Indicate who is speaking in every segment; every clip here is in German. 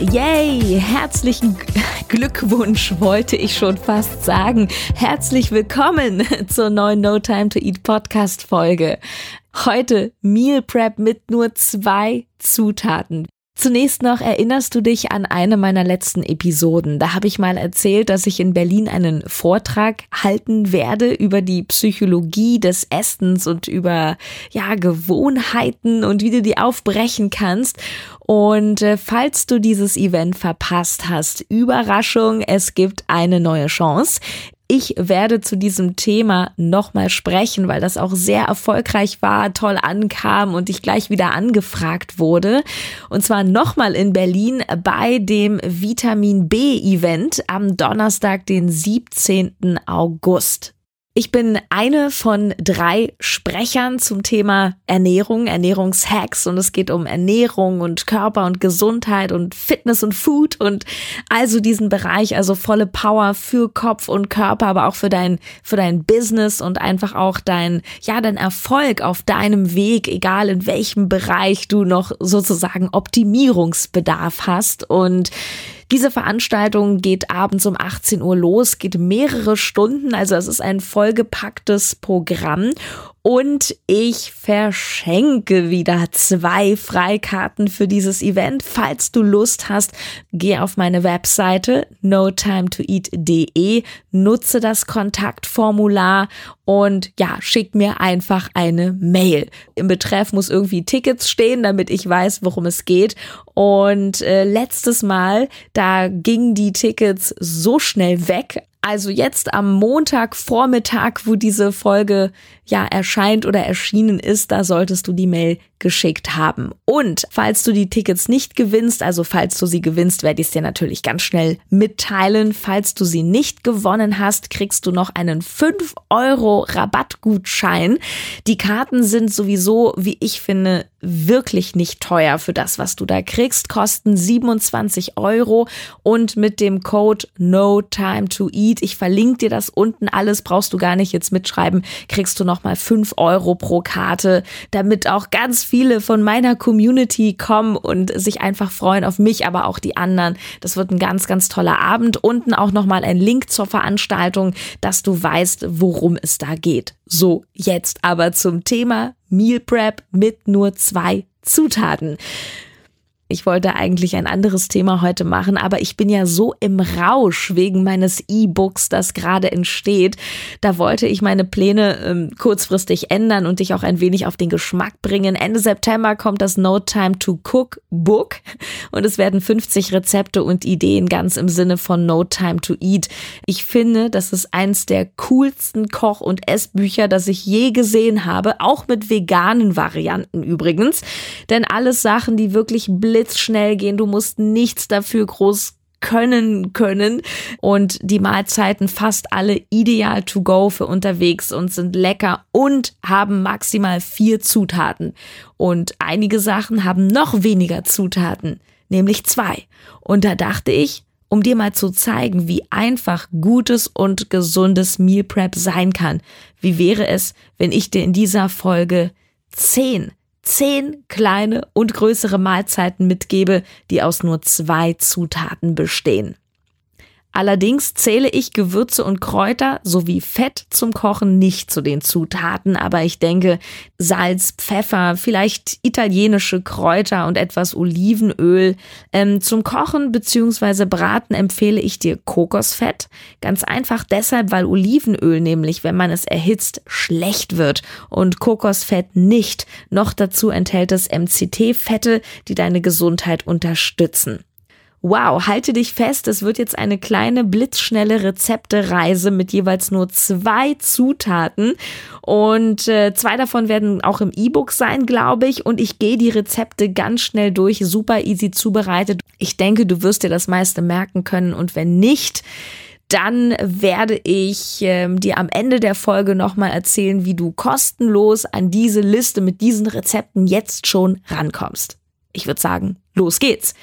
Speaker 1: Yay! Herzlichen Glückwunsch wollte ich schon fast sagen. Herzlich willkommen zur neuen No Time to Eat Podcast Folge. Heute Meal Prep mit nur zwei Zutaten. Zunächst noch erinnerst du dich an eine meiner letzten Episoden. Da habe ich mal erzählt, dass ich in Berlin einen Vortrag halten werde über die Psychologie des Essens und über ja Gewohnheiten und wie du die aufbrechen kannst. Und äh, falls du dieses Event verpasst hast, Überraschung, es gibt eine neue Chance. Ich werde zu diesem Thema nochmal sprechen, weil das auch sehr erfolgreich war, toll ankam und ich gleich wieder angefragt wurde. Und zwar nochmal in Berlin bei dem Vitamin B Event am Donnerstag, den 17. August. Ich bin eine von drei Sprechern zum Thema Ernährung, Ernährungshacks. Und es geht um Ernährung und Körper und Gesundheit und Fitness und Food und also diesen Bereich, also volle Power für Kopf und Körper, aber auch für dein, für dein Business und einfach auch dein, ja, dein Erfolg auf deinem Weg, egal in welchem Bereich du noch sozusagen Optimierungsbedarf hast. Und diese Veranstaltung geht abends um 18 Uhr los, geht mehrere Stunden, also es ist ein vollgepacktes Programm und ich verschenke wieder zwei Freikarten für dieses Event. Falls du Lust hast, geh auf meine Webseite notimetoeat.de, nutze das Kontaktformular und ja, schick mir einfach eine Mail. Im Betreff muss irgendwie Tickets stehen, damit ich weiß, worum es geht. Und äh, letztes Mal, da gingen die Tickets so schnell weg, also jetzt am Montagvormittag, wo diese Folge ja erscheint oder erschienen ist, da solltest du die Mail geschickt haben. Und falls du die Tickets nicht gewinnst, also falls du sie gewinnst, werde ich es dir natürlich ganz schnell mitteilen. Falls du sie nicht gewonnen hast, kriegst du noch einen 5 Euro Rabattgutschein. Die Karten sind sowieso, wie ich finde, wirklich nicht teuer für das, was du da kriegst, kosten 27 Euro und mit dem Code No Time to Eat, ich verlinke dir das unten alles, brauchst du gar nicht jetzt mitschreiben, kriegst du nochmal 5 Euro pro Karte, damit auch ganz viele von meiner Community kommen und sich einfach freuen auf mich, aber auch die anderen. Das wird ein ganz, ganz toller Abend. Unten auch nochmal ein Link zur Veranstaltung, dass du weißt, worum es da geht. So, jetzt aber zum Thema Meal Prep mit nur zwei Zutaten. Ich wollte eigentlich ein anderes Thema heute machen, aber ich bin ja so im Rausch wegen meines E-Books, das gerade entsteht. Da wollte ich meine Pläne ähm, kurzfristig ändern und dich auch ein wenig auf den Geschmack bringen. Ende September kommt das No Time to Cook Book und es werden 50 Rezepte und Ideen ganz im Sinne von No Time to Eat. Ich finde, das ist eins der coolsten Koch- und Essbücher, das ich je gesehen habe, auch mit veganen Varianten übrigens. Denn alles Sachen, die wirklich blind blitzschnell gehen. Du musst nichts dafür groß können können und die Mahlzeiten fast alle ideal to go für unterwegs und sind lecker und haben maximal vier Zutaten und einige Sachen haben noch weniger Zutaten, nämlich zwei. Und da dachte ich, um dir mal zu zeigen, wie einfach gutes und gesundes Meal Prep sein kann. Wie wäre es, wenn ich dir in dieser Folge zehn zehn kleine und größere Mahlzeiten mitgebe, die aus nur zwei Zutaten bestehen. Allerdings zähle ich Gewürze und Kräuter sowie Fett zum Kochen nicht zu den Zutaten, aber ich denke Salz, Pfeffer, vielleicht italienische Kräuter und etwas Olivenöl. Ähm, zum Kochen bzw. Braten empfehle ich dir Kokosfett. Ganz einfach deshalb, weil Olivenöl nämlich, wenn man es erhitzt, schlecht wird und Kokosfett nicht. Noch dazu enthält es MCT-Fette, die deine Gesundheit unterstützen. Wow, halte dich fest, es wird jetzt eine kleine blitzschnelle Rezeptereise mit jeweils nur zwei Zutaten und äh, zwei davon werden auch im E-Book sein, glaube ich, und ich gehe die Rezepte ganz schnell durch, super easy zubereitet. Ich denke, du wirst dir das meiste merken können und wenn nicht, dann werde ich ähm, dir am Ende der Folge nochmal erzählen, wie du kostenlos an diese Liste mit diesen Rezepten jetzt schon rankommst. Ich würde sagen, los geht's.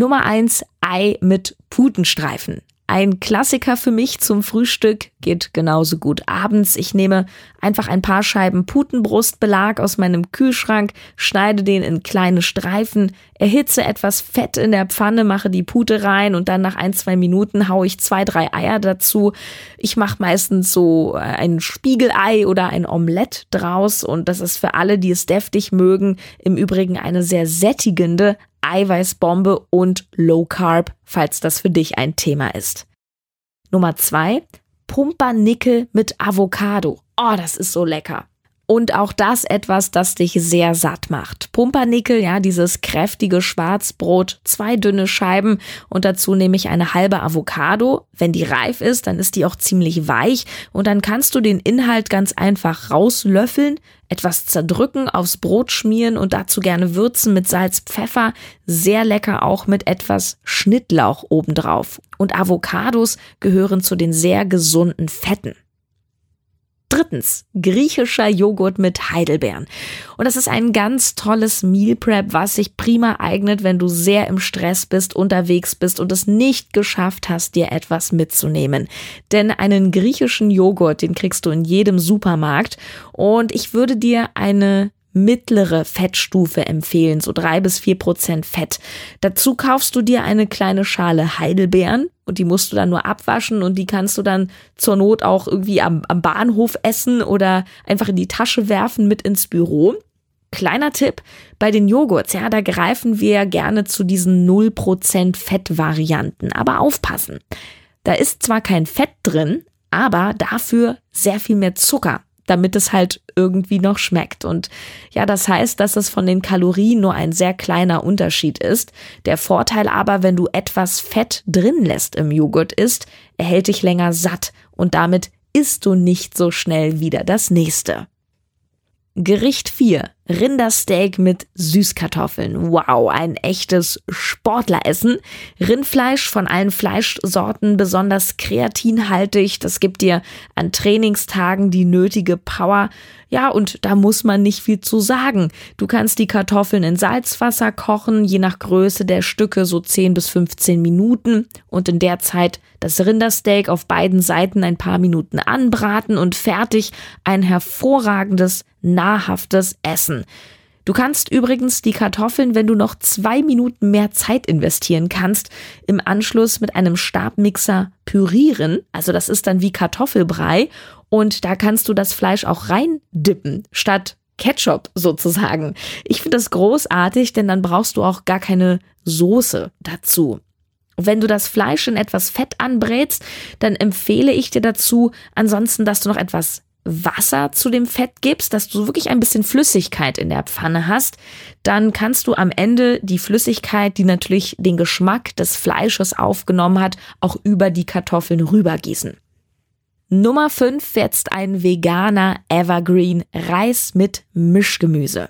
Speaker 1: Nummer eins Ei mit Putenstreifen. Ein Klassiker für mich zum Frühstück geht genauso gut abends. Ich nehme einfach ein paar Scheiben Putenbrustbelag aus meinem Kühlschrank, schneide den in kleine Streifen, erhitze etwas Fett in der Pfanne, mache die Pute rein und dann nach ein, zwei Minuten haue ich zwei, drei Eier dazu. Ich mache meistens so äh, ein Spiegelei oder ein Omelett draus und das ist für alle, die es deftig mögen, im Übrigen eine sehr sättigende, Eiweißbombe und Low Carb, falls das für dich ein Thema ist. Nummer zwei, Pumpernickel mit Avocado. Oh, das ist so lecker. Und auch das etwas, das dich sehr satt macht. Pumpernickel, ja, dieses kräftige Schwarzbrot, zwei dünne Scheiben und dazu nehme ich eine halbe Avocado. Wenn die reif ist, dann ist die auch ziemlich weich und dann kannst du den Inhalt ganz einfach rauslöffeln, etwas zerdrücken, aufs Brot schmieren und dazu gerne würzen mit Salz, Pfeffer. Sehr lecker auch mit etwas Schnittlauch obendrauf. Und Avocados gehören zu den sehr gesunden Fetten. Drittens, griechischer Joghurt mit Heidelbeeren. Und das ist ein ganz tolles Meal Prep, was sich prima eignet, wenn du sehr im Stress bist, unterwegs bist und es nicht geschafft hast, dir etwas mitzunehmen. Denn einen griechischen Joghurt, den kriegst du in jedem Supermarkt. Und ich würde dir eine mittlere Fettstufe empfehlen, so drei bis vier Prozent Fett. Dazu kaufst du dir eine kleine Schale Heidelbeeren und die musst du dann nur abwaschen und die kannst du dann zur Not auch irgendwie am, am Bahnhof essen oder einfach in die Tasche werfen mit ins Büro. Kleiner Tipp, bei den Joghurts, ja, da greifen wir gerne zu diesen 0% Fettvarianten, aber aufpassen. Da ist zwar kein Fett drin, aber dafür sehr viel mehr Zucker damit es halt irgendwie noch schmeckt. Und ja, das heißt, dass es von den Kalorien nur ein sehr kleiner Unterschied ist. Der Vorteil aber, wenn du etwas Fett drin lässt im Joghurt ist, erhält dich länger satt und damit isst du nicht so schnell wieder das nächste. Gericht 4. Rindersteak mit Süßkartoffeln. Wow, ein echtes Sportleressen. Rindfleisch von allen Fleischsorten besonders kreatinhaltig. Das gibt dir an Trainingstagen die nötige Power. Ja, und da muss man nicht viel zu sagen. Du kannst die Kartoffeln in Salzwasser kochen, je nach Größe der Stücke so 10 bis 15 Minuten und in der Zeit das Rindersteak auf beiden Seiten ein paar Minuten anbraten und fertig ein hervorragendes, nahrhaftes Essen. Du kannst übrigens die Kartoffeln, wenn du noch zwei Minuten mehr Zeit investieren kannst, im Anschluss mit einem Stabmixer pürieren. Also das ist dann wie Kartoffelbrei und da kannst du das Fleisch auch reindippen, statt Ketchup sozusagen. Ich finde das großartig, denn dann brauchst du auch gar keine Soße dazu. Wenn du das Fleisch in etwas Fett anbrätst, dann empfehle ich dir dazu ansonsten, dass du noch etwas Wasser zu dem Fett gibst, dass du wirklich ein bisschen Flüssigkeit in der Pfanne hast, dann kannst du am Ende die Flüssigkeit, die natürlich den Geschmack des Fleisches aufgenommen hat, auch über die Kartoffeln rübergießen. Nummer 5 jetzt ein veganer Evergreen Reis mit Mischgemüse.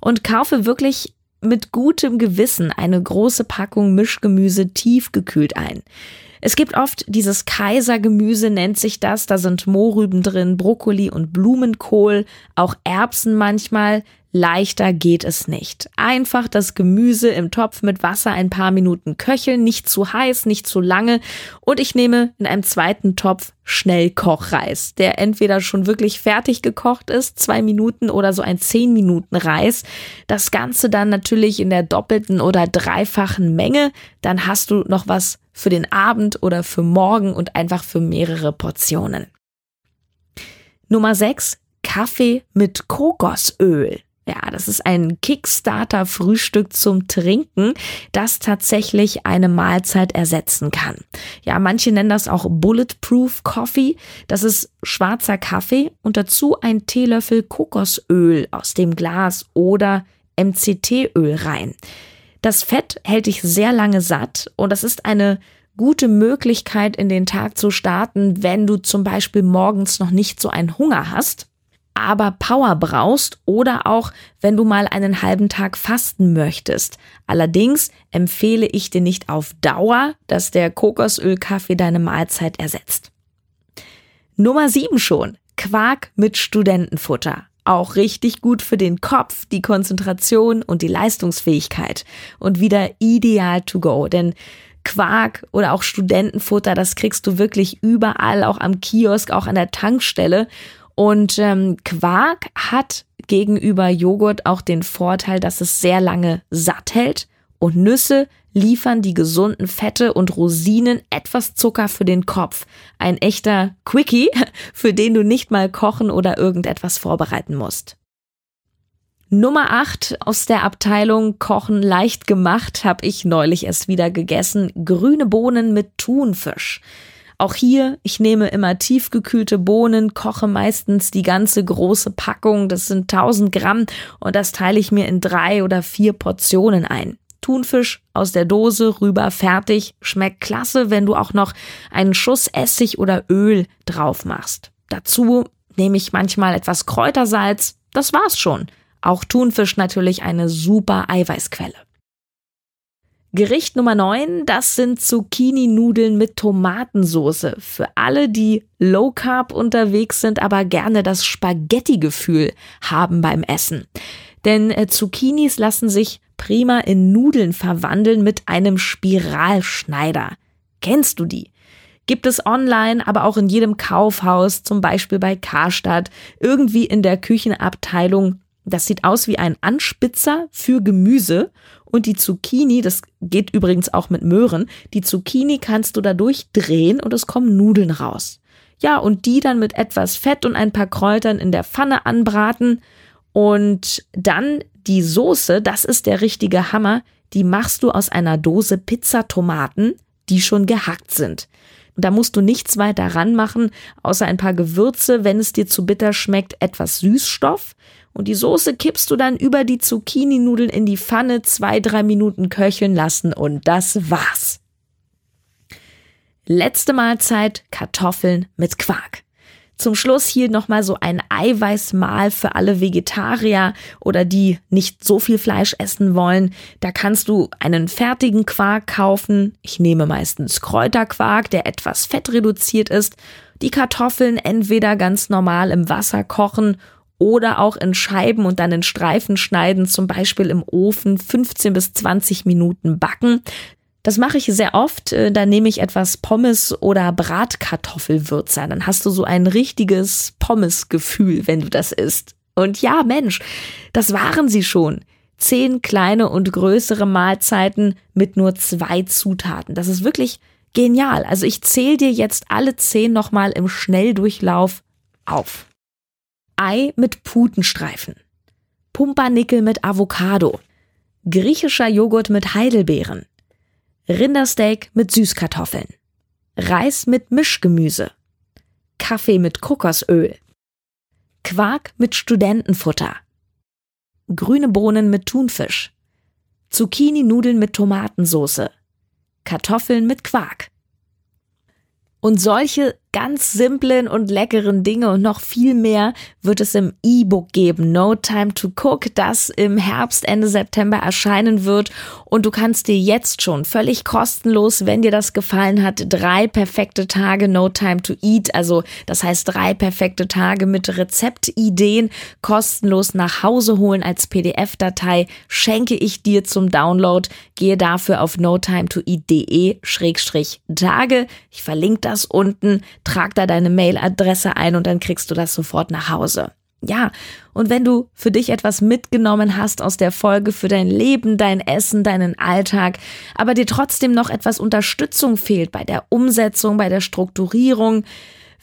Speaker 1: Und kaufe wirklich mit gutem Gewissen eine große Packung Mischgemüse tiefgekühlt ein. Es gibt oft dieses Kaisergemüse, nennt sich das. Da sind Mohrrüben drin, Brokkoli und Blumenkohl, auch Erbsen manchmal. Leichter geht es nicht. Einfach das Gemüse im Topf mit Wasser ein paar Minuten köcheln, nicht zu heiß, nicht zu lange. Und ich nehme in einem zweiten Topf Schnellkochreis, der entweder schon wirklich fertig gekocht ist, zwei Minuten oder so ein zehn Minuten Reis. Das Ganze dann natürlich in der doppelten oder dreifachen Menge. Dann hast du noch was für den Abend oder für morgen und einfach für mehrere Portionen. Nummer 6. Kaffee mit Kokosöl. Ja, das ist ein Kickstarter-Frühstück zum Trinken, das tatsächlich eine Mahlzeit ersetzen kann. Ja, manche nennen das auch Bulletproof Coffee. Das ist schwarzer Kaffee und dazu ein Teelöffel Kokosöl aus dem Glas oder MCT-Öl rein. Das Fett hält dich sehr lange satt und das ist eine gute Möglichkeit, in den Tag zu starten, wenn du zum Beispiel morgens noch nicht so einen Hunger hast aber Power brauchst oder auch wenn du mal einen halben Tag fasten möchtest. Allerdings empfehle ich dir nicht auf Dauer, dass der Kokosölkaffee deine Mahlzeit ersetzt. Nummer 7 schon. Quark mit Studentenfutter. Auch richtig gut für den Kopf, die Konzentration und die Leistungsfähigkeit. Und wieder ideal to go, denn Quark oder auch Studentenfutter, das kriegst du wirklich überall, auch am Kiosk, auch an der Tankstelle. Und ähm, Quark hat gegenüber Joghurt auch den Vorteil, dass es sehr lange satt hält. Und Nüsse liefern die gesunden Fette und Rosinen etwas Zucker für den Kopf. Ein echter Quickie, für den du nicht mal kochen oder irgendetwas vorbereiten musst. Nummer 8 aus der Abteilung Kochen leicht gemacht habe ich neulich erst wieder gegessen. Grüne Bohnen mit Thunfisch. Auch hier, ich nehme immer tiefgekühlte Bohnen, koche meistens die ganze große Packung, das sind 1000 Gramm und das teile ich mir in drei oder vier Portionen ein. Thunfisch aus der Dose rüber fertig, schmeckt klasse, wenn du auch noch einen Schuss Essig oder Öl drauf machst. Dazu nehme ich manchmal etwas Kräutersalz, das war's schon. Auch Thunfisch natürlich eine super Eiweißquelle. Gericht Nummer 9, das sind Zucchini-Nudeln mit Tomatensoße. Für alle, die low carb unterwegs sind, aber gerne das Spaghetti-Gefühl haben beim Essen. Denn äh, Zucchinis lassen sich prima in Nudeln verwandeln mit einem Spiralschneider. Kennst du die? Gibt es online, aber auch in jedem Kaufhaus, zum Beispiel bei Karstadt, irgendwie in der Küchenabteilung das sieht aus wie ein Anspitzer für Gemüse und die Zucchini, das geht übrigens auch mit Möhren, die Zucchini kannst du dadurch drehen und es kommen Nudeln raus. Ja, und die dann mit etwas Fett und ein paar Kräutern in der Pfanne anbraten und dann die Soße, das ist der richtige Hammer, die machst du aus einer Dose Pizzatomaten, die schon gehackt sind. Da musst du nichts weiter ranmachen, außer ein paar Gewürze, wenn es dir zu bitter schmeckt, etwas Süßstoff und die Soße kippst du dann über die Zucchini-Nudeln in die Pfanne, zwei, drei Minuten köcheln lassen und das war's. Letzte Mahlzeit Kartoffeln mit Quark. Zum Schluss hier nochmal so ein Eiweißmahl für alle Vegetarier oder die nicht so viel Fleisch essen wollen. Da kannst du einen fertigen Quark kaufen. Ich nehme meistens Kräuterquark, der etwas fettreduziert ist. Die Kartoffeln entweder ganz normal im Wasser kochen oder auch in Scheiben und dann in Streifen schneiden, zum Beispiel im Ofen 15 bis 20 Minuten backen. Das mache ich sehr oft. Äh, da nehme ich etwas Pommes oder Bratkartoffelwürzer. Dann hast du so ein richtiges Pommesgefühl, wenn du das isst. Und ja, Mensch, das waren sie schon. Zehn kleine und größere Mahlzeiten mit nur zwei Zutaten. Das ist wirklich genial. Also ich zähle dir jetzt alle zehn nochmal im Schnelldurchlauf auf. Ei mit Putenstreifen, Pumpernickel mit Avocado, griechischer Joghurt mit Heidelbeeren, Rindersteak mit Süßkartoffeln, Reis mit Mischgemüse, Kaffee mit Kokosöl, Quark mit Studentenfutter, grüne Bohnen mit Thunfisch, Zucchini-Nudeln mit Tomatensauce, Kartoffeln mit Quark. Und solche ganz simplen und leckeren Dinge und noch viel mehr wird es im E-Book geben, No Time to Cook, das im Herbst, Ende September erscheinen wird. Und du kannst dir jetzt schon völlig kostenlos, wenn dir das gefallen hat, drei perfekte Tage No Time to Eat, also das heißt drei perfekte Tage mit Rezeptideen kostenlos nach Hause holen als PDF-Datei, schenke ich dir zum Download. Gehe dafür auf notimetoeat.de-tage. Ich verlinke das unten trag da deine Mailadresse ein und dann kriegst du das sofort nach Hause. Ja, und wenn du für dich etwas mitgenommen hast aus der Folge für dein Leben, dein Essen, deinen Alltag, aber dir trotzdem noch etwas Unterstützung fehlt bei der Umsetzung, bei der Strukturierung,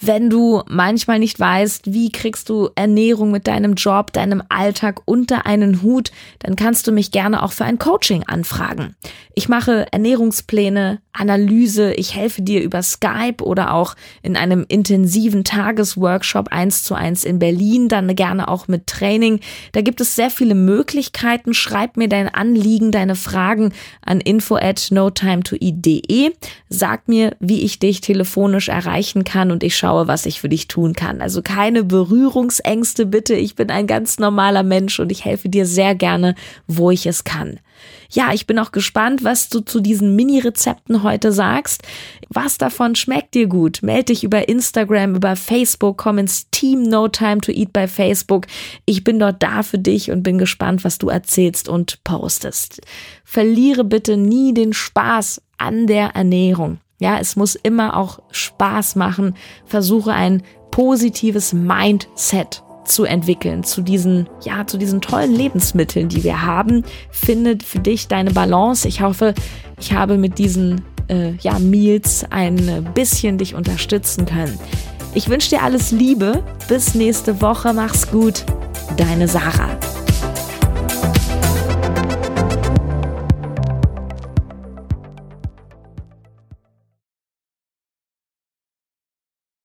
Speaker 1: wenn du manchmal nicht weißt, wie kriegst du Ernährung mit deinem Job, deinem Alltag unter einen Hut, dann kannst du mich gerne auch für ein Coaching anfragen. Ich mache Ernährungspläne, Analyse. Ich helfe dir über Skype oder auch in einem intensiven Tagesworkshop eins zu eins in Berlin, dann gerne auch mit Training. Da gibt es sehr viele Möglichkeiten. Schreib mir dein Anliegen, deine Fragen an info at notimetoeat.de. Sag mir, wie ich dich telefonisch erreichen kann und ich schaue, was ich für dich tun kann. Also keine Berührungsängste bitte. Ich bin ein ganz normaler Mensch und ich helfe dir sehr gerne, wo ich es kann. Ja, ich bin auch gespannt, was du zu diesen Mini-Rezepten heute sagst. Was davon schmeckt dir gut? Meld dich über Instagram, über Facebook, komm ins Team No Time to Eat bei Facebook. Ich bin dort da für dich und bin gespannt, was du erzählst und postest. Verliere bitte nie den Spaß an der Ernährung. Ja, es muss immer auch Spaß machen. Versuche ein positives Mindset zu entwickeln, zu diesen, ja, zu diesen tollen Lebensmitteln, die wir haben. Finde für dich deine Balance. Ich hoffe, ich habe mit diesen äh, ja, Meals ein bisschen dich unterstützen können. Ich wünsche dir alles Liebe. Bis nächste Woche. Mach's gut. Deine Sarah.